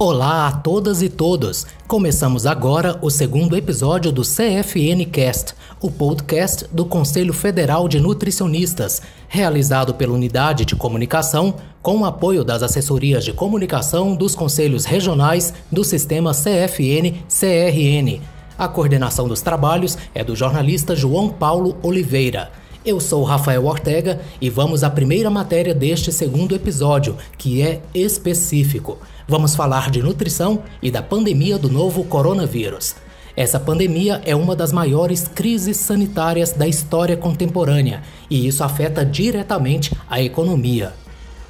Olá a todas e todos! Começamos agora o segundo episódio do CFN Cast, o podcast do Conselho Federal de Nutricionistas, realizado pela Unidade de Comunicação, com o apoio das assessorias de comunicação dos conselhos regionais do sistema CFN-CRN. A coordenação dos trabalhos é do jornalista João Paulo Oliveira. Eu sou Rafael Ortega e vamos à primeira matéria deste segundo episódio, que é específico. Vamos falar de nutrição e da pandemia do novo coronavírus. Essa pandemia é uma das maiores crises sanitárias da história contemporânea e isso afeta diretamente a economia.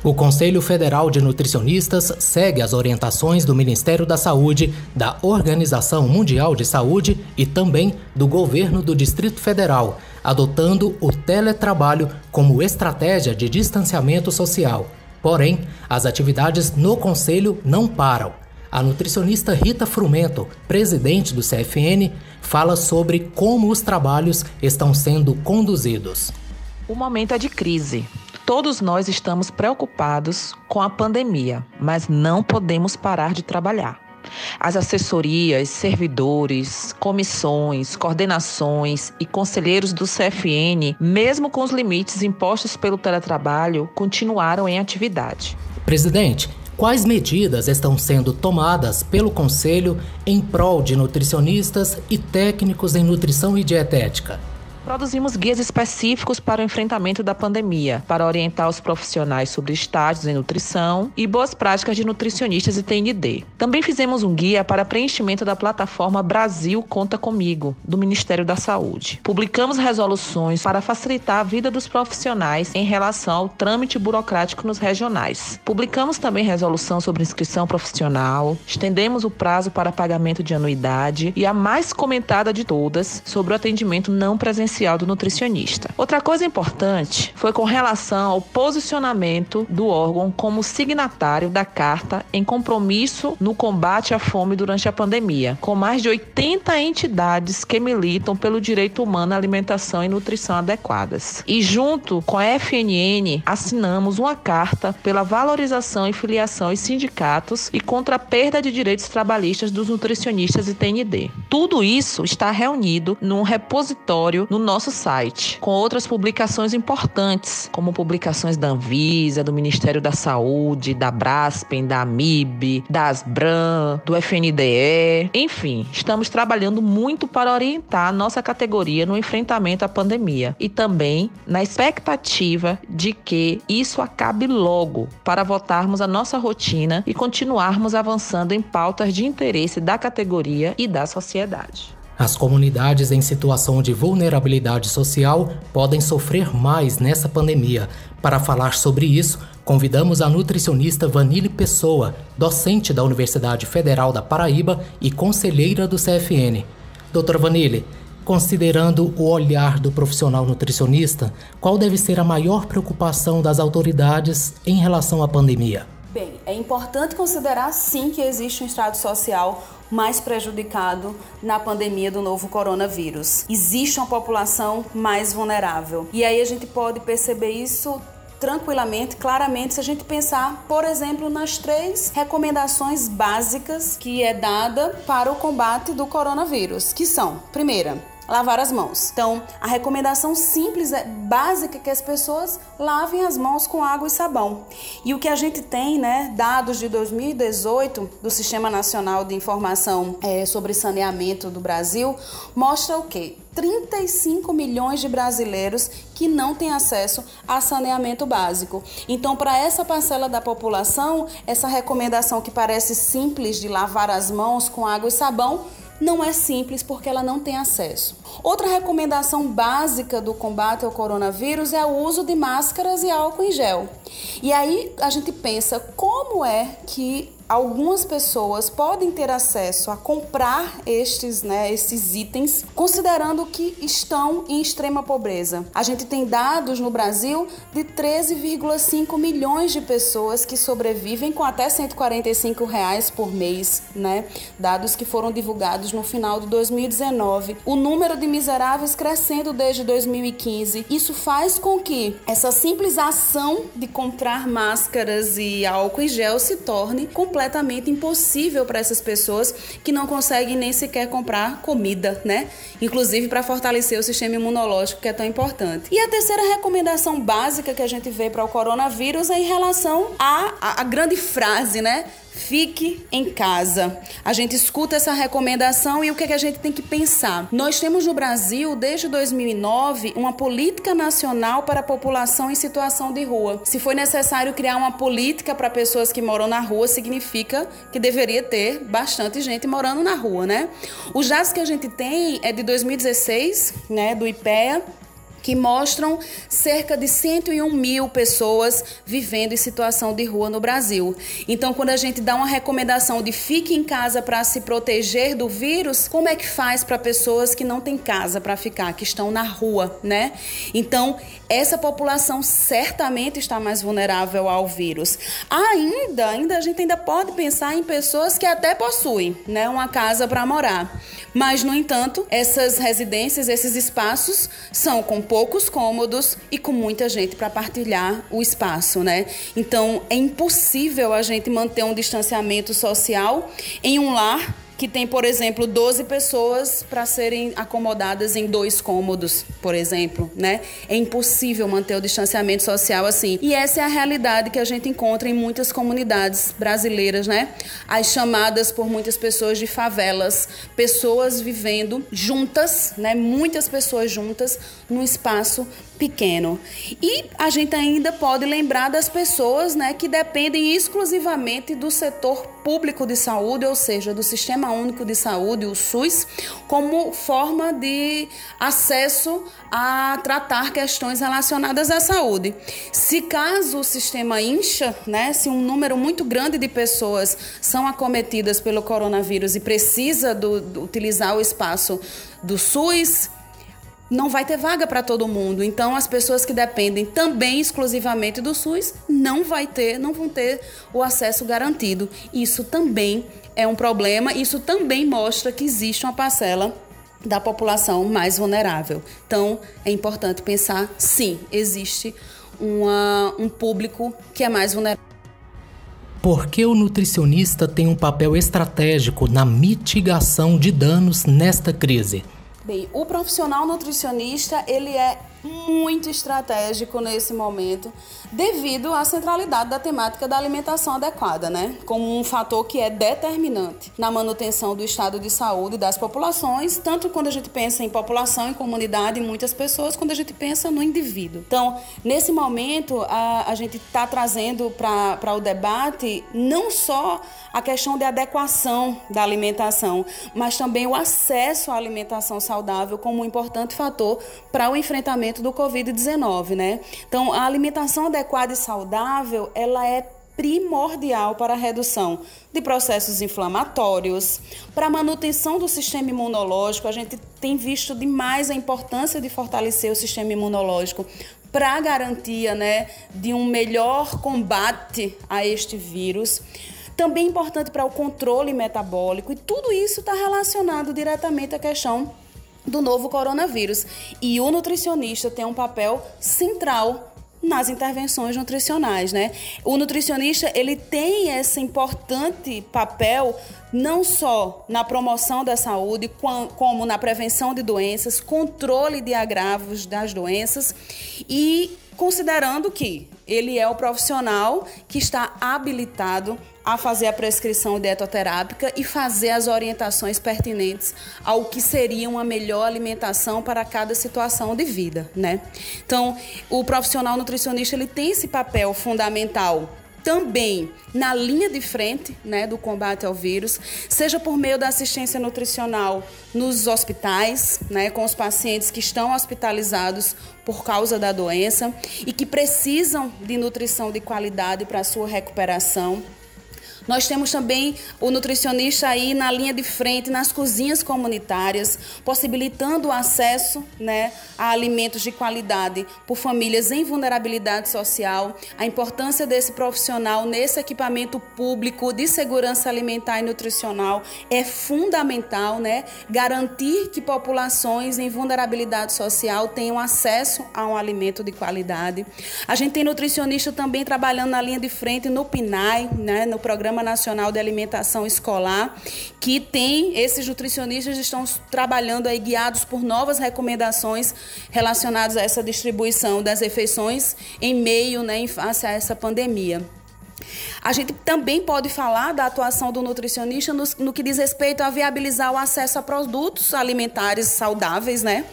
O Conselho Federal de Nutricionistas segue as orientações do Ministério da Saúde, da Organização Mundial de Saúde e também do governo do Distrito Federal, adotando o teletrabalho como estratégia de distanciamento social. Porém, as atividades no conselho não param. A nutricionista Rita Frumento, presidente do CFN, fala sobre como os trabalhos estão sendo conduzidos. O momento é de crise. Todos nós estamos preocupados com a pandemia, mas não podemos parar de trabalhar. As assessorias, servidores, comissões, coordenações e conselheiros do CFN, mesmo com os limites impostos pelo teletrabalho, continuaram em atividade. Presidente, quais medidas estão sendo tomadas pelo Conselho em prol de nutricionistas e técnicos em nutrição e dietética? Produzimos guias específicos para o enfrentamento da pandemia, para orientar os profissionais sobre estágios em nutrição e boas práticas de nutricionistas e TND. Também fizemos um guia para preenchimento da plataforma Brasil Conta Comigo, do Ministério da Saúde. Publicamos resoluções para facilitar a vida dos profissionais em relação ao trâmite burocrático nos regionais. Publicamos também resolução sobre inscrição profissional, estendemos o prazo para pagamento de anuidade e a mais comentada de todas sobre o atendimento não presencial do nutricionista. Outra coisa importante foi com relação ao posicionamento do órgão como signatário da carta em compromisso no combate à fome durante a pandemia, com mais de 80 entidades que militam pelo direito humano à alimentação e nutrição adequadas. E junto com a FNN, assinamos uma carta pela valorização e filiação em sindicatos e contra a perda de direitos trabalhistas dos nutricionistas e TND. Tudo isso está reunido num repositório no nosso site, com outras publicações importantes, como publicações da Anvisa, do Ministério da Saúde, da Braspen, da AMIB, da Asbran, do FNDE. Enfim, estamos trabalhando muito para orientar a nossa categoria no enfrentamento à pandemia e também na expectativa de que isso acabe logo para votarmos a nossa rotina e continuarmos avançando em pautas de interesse da categoria e da sociedade. As comunidades em situação de vulnerabilidade social podem sofrer mais nessa pandemia. Para falar sobre isso, convidamos a nutricionista Vanille Pessoa, docente da Universidade Federal da Paraíba e conselheira do CFN. Doutora Vanille, considerando o olhar do profissional nutricionista, qual deve ser a maior preocupação das autoridades em relação à pandemia? Bem, é importante considerar sim que existe um estado social mais prejudicado na pandemia do novo coronavírus. Existe uma população mais vulnerável. E aí a gente pode perceber isso tranquilamente, claramente, se a gente pensar, por exemplo, nas três recomendações básicas que é dada para o combate do coronavírus, que são: primeira, lavar as mãos. Então, a recomendação simples, é, básica, é que as pessoas lavem as mãos com água e sabão. E o que a gente tem, né, dados de 2018 do Sistema Nacional de Informação é, sobre Saneamento do Brasil, mostra o quê? 35 milhões de brasileiros que não têm acesso a saneamento básico. Então, para essa parcela da população, essa recomendação que parece simples de lavar as mãos com água e sabão não é simples porque ela não tem acesso. Outra recomendação básica do combate ao coronavírus é o uso de máscaras e álcool em gel. E aí a gente pensa como é que algumas pessoas podem ter acesso a comprar estes, né, esses itens, considerando que estão em extrema pobreza. A gente tem dados no Brasil de 13,5 milhões de pessoas que sobrevivem com até 145 reais por mês, né? Dados que foram divulgados no final de 2019. O número de miseráveis crescendo desde 2015. Isso faz com que essa simples ação de comprar máscaras e álcool em gel se torne completamente completamente impossível para essas pessoas que não conseguem nem sequer comprar comida, né? Inclusive para fortalecer o sistema imunológico que é tão importante. E a terceira recomendação básica que a gente vê para o coronavírus é em relação à, à, à grande frase, né? Fique em casa. A gente escuta essa recomendação e o que, é que a gente tem que pensar? Nós temos no Brasil, desde 2009, uma política nacional para a população em situação de rua. Se foi necessário criar uma política para pessoas que moram na rua, significa que deveria ter bastante gente morando na rua, né? Os dados que a gente tem é de 2016, né, do IPEA, que mostram cerca de 101 mil pessoas vivendo em situação de rua no Brasil. Então, quando a gente dá uma recomendação de fique em casa para se proteger do vírus, como é que faz para pessoas que não têm casa para ficar, que estão na rua, né? Então, essa população certamente está mais vulnerável ao vírus. Ainda, ainda a gente ainda pode pensar em pessoas que até possuem, né, uma casa para morar. Mas, no entanto, essas residências, esses espaços são com poucos cômodos e com muita gente para partilhar o espaço, né? Então, é impossível a gente manter um distanciamento social em um lar que tem, por exemplo, 12 pessoas para serem acomodadas em dois cômodos, por exemplo, né? É impossível manter o distanciamento social assim. E essa é a realidade que a gente encontra em muitas comunidades brasileiras, né? As chamadas por muitas pessoas de favelas, pessoas vivendo juntas, né? Muitas pessoas juntas num espaço pequeno. E a gente ainda pode lembrar das pessoas né, que dependem exclusivamente do setor público de saúde, ou seja, do Sistema Único de Saúde, o SUS, como forma de acesso a tratar questões relacionadas à saúde. Se caso o sistema incha, né, se um número muito grande de pessoas são acometidas pelo coronavírus e precisa do, do utilizar o espaço do SUS, não vai ter vaga para todo mundo. Então as pessoas que dependem também exclusivamente do SUS não vai ter, não vão ter o acesso garantido. Isso também é um problema, isso também mostra que existe uma parcela da população mais vulnerável. Então é importante pensar, sim, existe uma, um público que é mais vulnerável. Por que o nutricionista tem um papel estratégico na mitigação de danos nesta crise? Bem, o profissional nutricionista, ele é muito estratégico nesse momento, devido à centralidade da temática da alimentação adequada, né? Como um fator que é determinante na manutenção do estado de saúde das populações, tanto quando a gente pensa em população, em comunidade, em muitas pessoas, quando a gente pensa no indivíduo. Então, nesse momento, a, a gente está trazendo para o debate não só a questão de adequação da alimentação, mas também o acesso à alimentação saudável como um importante fator para o enfrentamento tratamento do Covid-19, né? Então, a alimentação adequada e saudável, ela é primordial para a redução de processos inflamatórios, para a manutenção do sistema imunológico. A gente tem visto demais a importância de fortalecer o sistema imunológico para a garantia né, de um melhor combate a este vírus. Também importante para o controle metabólico, e tudo isso está relacionado diretamente à questão do novo coronavírus. E o nutricionista tem um papel central nas intervenções nutricionais, né? O nutricionista, ele tem esse importante papel não só na promoção da saúde, como na prevenção de doenças, controle de agravos das doenças e considerando que ele é o profissional que está habilitado a fazer a prescrição dietoterápica e fazer as orientações pertinentes ao que seria uma melhor alimentação para cada situação de vida, né? Então, o profissional nutricionista ele tem esse papel fundamental também na linha de frente né, do combate ao vírus, seja por meio da assistência nutricional nos hospitais, né, com os pacientes que estão hospitalizados por causa da doença e que precisam de nutrição de qualidade para sua recuperação. Nós temos também o nutricionista aí na linha de frente, nas cozinhas comunitárias, possibilitando o acesso né, a alimentos de qualidade por famílias em vulnerabilidade social. A importância desse profissional nesse equipamento público de segurança alimentar e nutricional é fundamental, né? Garantir que populações em vulnerabilidade social tenham acesso a um alimento de qualidade. A gente tem nutricionista também trabalhando na linha de frente no PNAE, né, no programa Programa Nacional de Alimentação Escolar, que tem esses nutricionistas estão trabalhando aí guiados por novas recomendações relacionadas a essa distribuição das refeições em meio, né, em face a essa pandemia. A gente também pode falar da atuação do nutricionista no, no que diz respeito a viabilizar o acesso a produtos alimentares saudáveis, né?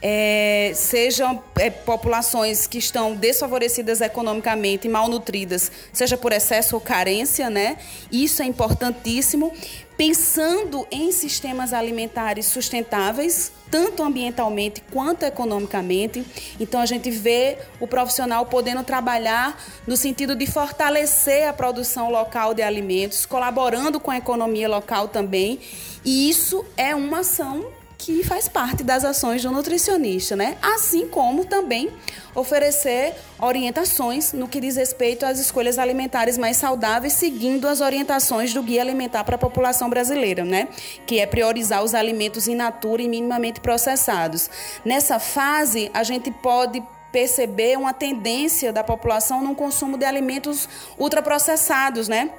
É, sejam é, populações que estão desfavorecidas economicamente malnutridas, seja por excesso ou carência, né? Isso é importantíssimo pensando em sistemas alimentares sustentáveis, tanto ambientalmente quanto economicamente. Então a gente vê o profissional podendo trabalhar no sentido de fortalecer a produção local de alimentos, colaborando com a economia local também. E isso é uma ação que faz parte das ações do nutricionista, né? Assim como também oferecer orientações no que diz respeito às escolhas alimentares mais saudáveis, seguindo as orientações do Guia Alimentar para a População Brasileira, né? Que é priorizar os alimentos in natura e minimamente processados. Nessa fase, a gente pode perceber uma tendência da população no consumo de alimentos ultraprocessados, né?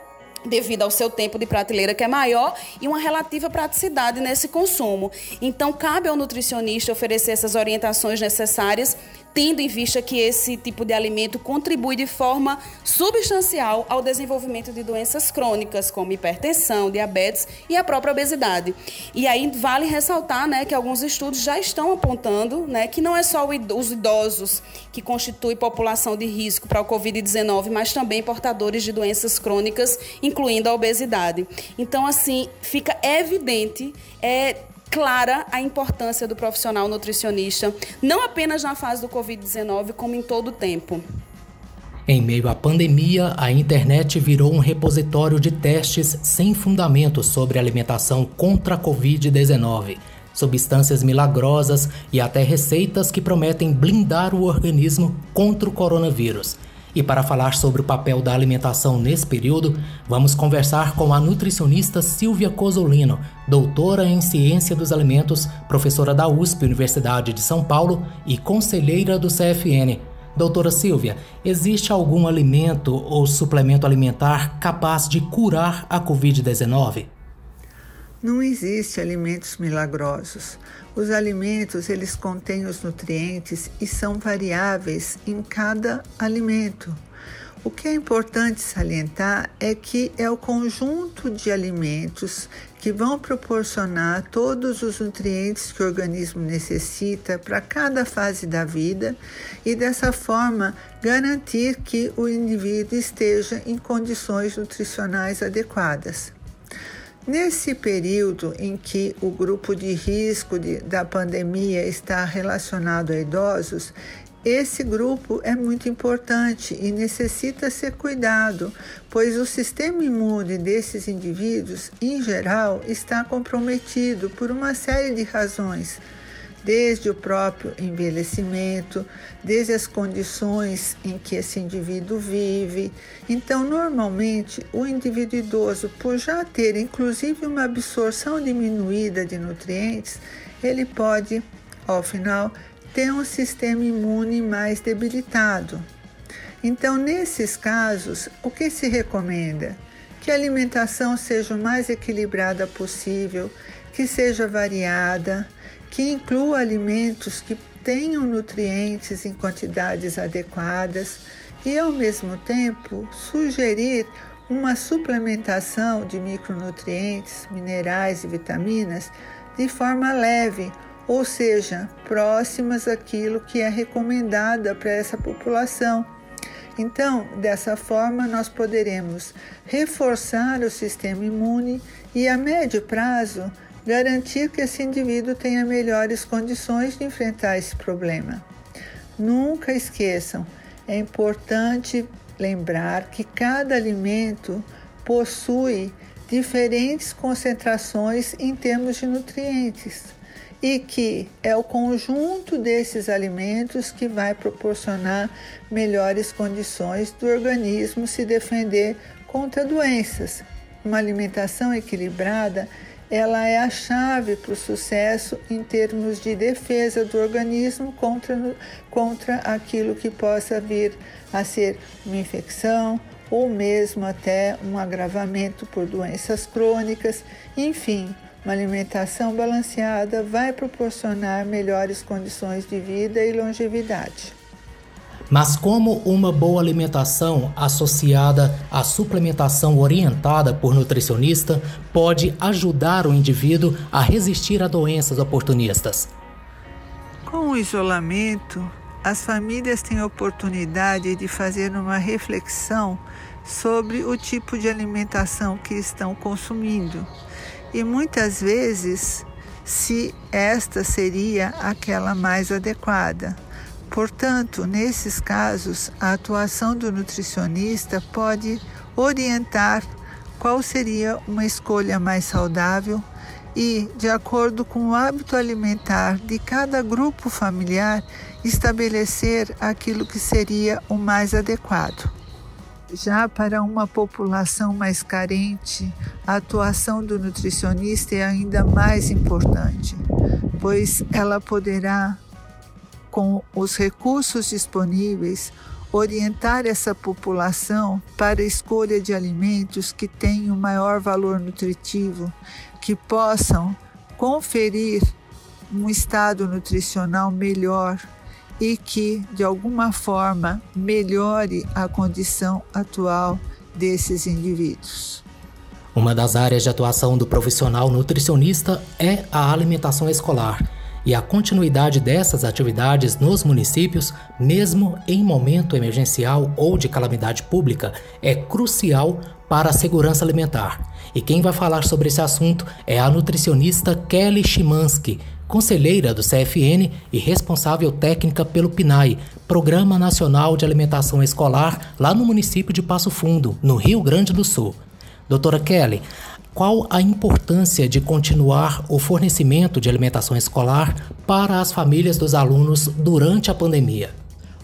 Devido ao seu tempo de prateleira que é maior e uma relativa praticidade nesse consumo. Então, cabe ao nutricionista oferecer essas orientações necessárias tendo em vista que esse tipo de alimento contribui de forma substancial ao desenvolvimento de doenças crônicas, como hipertensão, diabetes e a própria obesidade. E aí vale ressaltar né, que alguns estudos já estão apontando né, que não é só os idosos que constituem população de risco para o Covid-19, mas também portadores de doenças crônicas, incluindo a obesidade. Então, assim, fica evidente é, clara a importância do profissional nutricionista, não apenas na fase do Covid-19, como em todo o tempo. Em meio à pandemia, a internet virou um repositório de testes sem fundamento sobre alimentação contra a Covid-19, substâncias milagrosas e até receitas que prometem blindar o organismo contra o coronavírus. E para falar sobre o papel da alimentação nesse período, vamos conversar com a nutricionista Silvia Cosolino, doutora em Ciência dos Alimentos, professora da USP, Universidade de São Paulo e conselheira do CFN. Doutora Silvia, existe algum alimento ou suplemento alimentar capaz de curar a Covid-19? Não existe alimentos milagrosos. Os alimentos, eles contêm os nutrientes e são variáveis em cada alimento. O que é importante salientar é que é o conjunto de alimentos que vão proporcionar todos os nutrientes que o organismo necessita para cada fase da vida e dessa forma garantir que o indivíduo esteja em condições nutricionais adequadas. Nesse período em que o grupo de risco de, da pandemia está relacionado a idosos, esse grupo é muito importante e necessita ser cuidado, pois o sistema imune desses indivíduos, em geral, está comprometido por uma série de razões desde o próprio envelhecimento, desde as condições em que esse indivíduo vive. Então, normalmente, o indivíduo idoso, por já ter inclusive uma absorção diminuída de nutrientes, ele pode, ao final, ter um sistema imune mais debilitado. Então, nesses casos, o que se recomenda? Que a alimentação seja o mais equilibrada possível, que seja variada, que inclua alimentos que tenham nutrientes em quantidades adequadas e, ao mesmo tempo, sugerir uma suplementação de micronutrientes, minerais e vitaminas de forma leve, ou seja, próximas àquilo que é recomendada para essa população. Então, dessa forma, nós poderemos reforçar o sistema imune e, a médio prazo, garantir que esse indivíduo tenha melhores condições de enfrentar esse problema. Nunca esqueçam, é importante lembrar que cada alimento possui diferentes concentrações em termos de nutrientes e que é o conjunto desses alimentos que vai proporcionar melhores condições do organismo se defender contra doenças. Uma alimentação equilibrada ela é a chave para o sucesso em termos de defesa do organismo contra, contra aquilo que possa vir a ser uma infecção ou mesmo até um agravamento por doenças crônicas. Enfim, uma alimentação balanceada vai proporcionar melhores condições de vida e longevidade. Mas como uma boa alimentação associada à suplementação orientada por nutricionista pode ajudar o indivíduo a resistir a doenças oportunistas? Com o isolamento, as famílias têm a oportunidade de fazer uma reflexão sobre o tipo de alimentação que estão consumindo e muitas vezes se esta seria aquela mais adequada. Portanto, nesses casos, a atuação do nutricionista pode orientar qual seria uma escolha mais saudável e, de acordo com o hábito alimentar de cada grupo familiar, estabelecer aquilo que seria o mais adequado. Já para uma população mais carente, a atuação do nutricionista é ainda mais importante, pois ela poderá com os recursos disponíveis, orientar essa população para a escolha de alimentos que tenham maior valor nutritivo, que possam conferir um estado nutricional melhor e que, de alguma forma, melhore a condição atual desses indivíduos. Uma das áreas de atuação do profissional nutricionista é a alimentação escolar e a continuidade dessas atividades nos municípios, mesmo em momento emergencial ou de calamidade pública, é crucial para a segurança alimentar. E quem vai falar sobre esse assunto é a nutricionista Kelly Chimansky, conselheira do CFN e responsável técnica pelo PNAE, Programa Nacional de Alimentação Escolar, lá no município de Passo Fundo, no Rio Grande do Sul. Doutora Kelly, qual a importância de continuar o fornecimento de alimentação escolar para as famílias dos alunos durante a pandemia?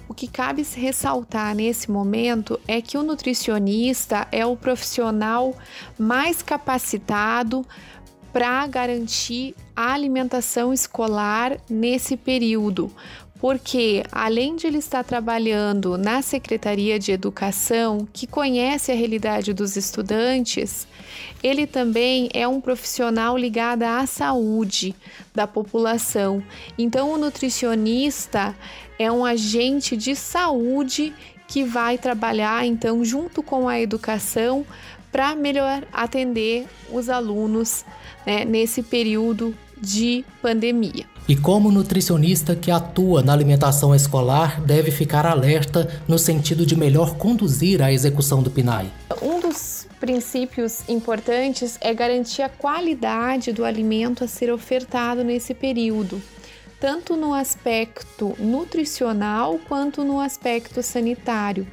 O que cabe ressaltar nesse momento é que o nutricionista é o profissional mais capacitado para garantir a alimentação escolar nesse período, porque além de ele estar trabalhando na Secretaria de Educação, que conhece a realidade dos estudantes, ele também é um profissional ligado à saúde da população. Então, o nutricionista é um agente de saúde que vai trabalhar então junto com a educação para melhor atender os alunos né, nesse período de pandemia. E como nutricionista que atua na alimentação escolar deve ficar alerta no sentido de melhor conduzir a execução do PNAE? Um dos princípios importantes é garantir a qualidade do alimento a ser ofertado nesse período, tanto no aspecto nutricional quanto no aspecto sanitário.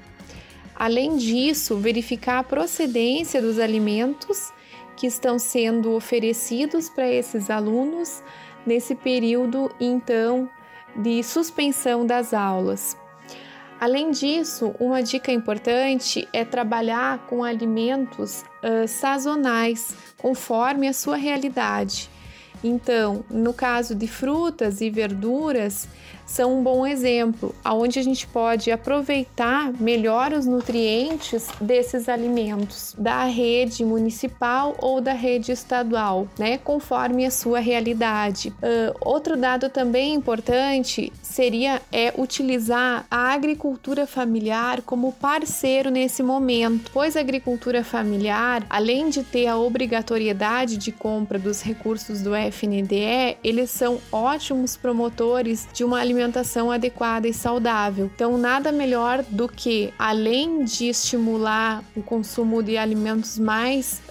Além disso, verificar a procedência dos alimentos que estão sendo oferecidos para esses alunos nesse período então de suspensão das aulas. Além disso, uma dica importante é trabalhar com alimentos uh, sazonais, conforme a sua realidade. Então, no caso de frutas e verduras, são um bom exemplo, aonde a gente pode aproveitar melhor os nutrientes desses alimentos da rede municipal ou da rede estadual, né, conforme a sua realidade. Uh, outro dado também importante seria é utilizar a agricultura familiar como parceiro nesse momento, pois a agricultura familiar, além de ter a obrigatoriedade de compra dos recursos do FNDE, eles são ótimos promotores de uma alimentação adequada e saudável. Então, nada melhor do que, além de estimular o consumo de alimentos mais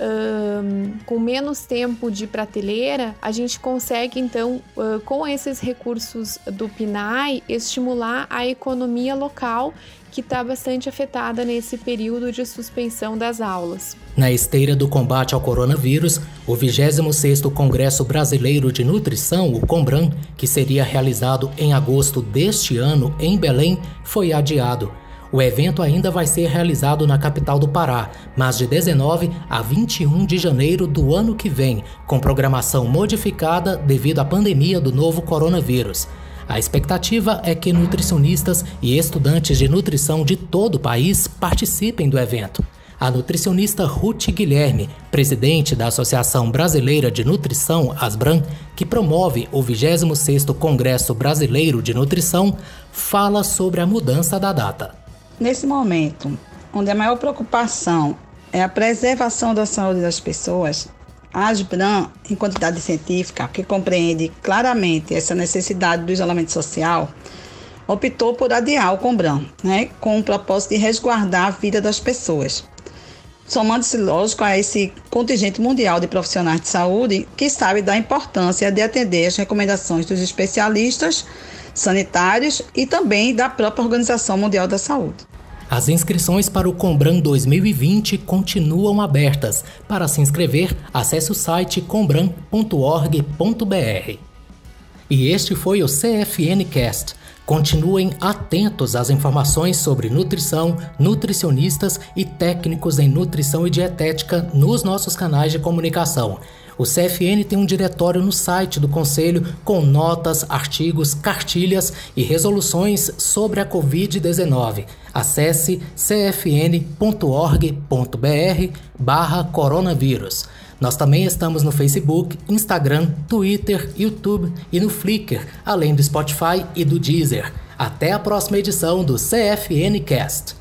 com menos tempo de prateleira, a gente consegue então, uh, com esses recursos do PNAE, estimular a economia local que está bastante afetada nesse período de suspensão das aulas. Na esteira do combate ao coronavírus, o 26º Congresso Brasileiro de Nutrição, o Combran, que seria realizado em agosto deste ano em Belém, foi adiado. O evento ainda vai ser realizado na capital do Pará, mas de 19 a 21 de janeiro do ano que vem, com programação modificada devido à pandemia do novo coronavírus. A expectativa é que nutricionistas e estudantes de nutrição de todo o país participem do evento. A nutricionista Ruth Guilherme, presidente da Associação Brasileira de Nutrição, ASBRAN, que promove o 26º Congresso Brasileiro de Nutrição, fala sobre a mudança da data. Nesse momento, onde a maior preocupação é a preservação da saúde das pessoas, a ASBRAN, em quantidade científica, que compreende claramente essa necessidade do isolamento social, optou por adiar o Combran, né, com o propósito de resguardar a vida das pessoas somando-se, lógico, a esse contingente mundial de profissionais de saúde que sabe da importância de atender as recomendações dos especialistas sanitários e também da própria Organização Mundial da Saúde. As inscrições para o Combran 2020 continuam abertas. Para se inscrever, acesse o site combran.org.br. E este foi o CFN Cast Continuem atentos às informações sobre nutrição, nutricionistas e técnicos em nutrição e dietética nos nossos canais de comunicação. O CFN tem um diretório no site do Conselho com notas, artigos, cartilhas e resoluções sobre a Covid-19. Acesse cfn.org.br/barra coronavírus. Nós também estamos no Facebook, Instagram, Twitter, YouTube e no Flickr, além do Spotify e do Deezer. Até a próxima edição do CFN Cast.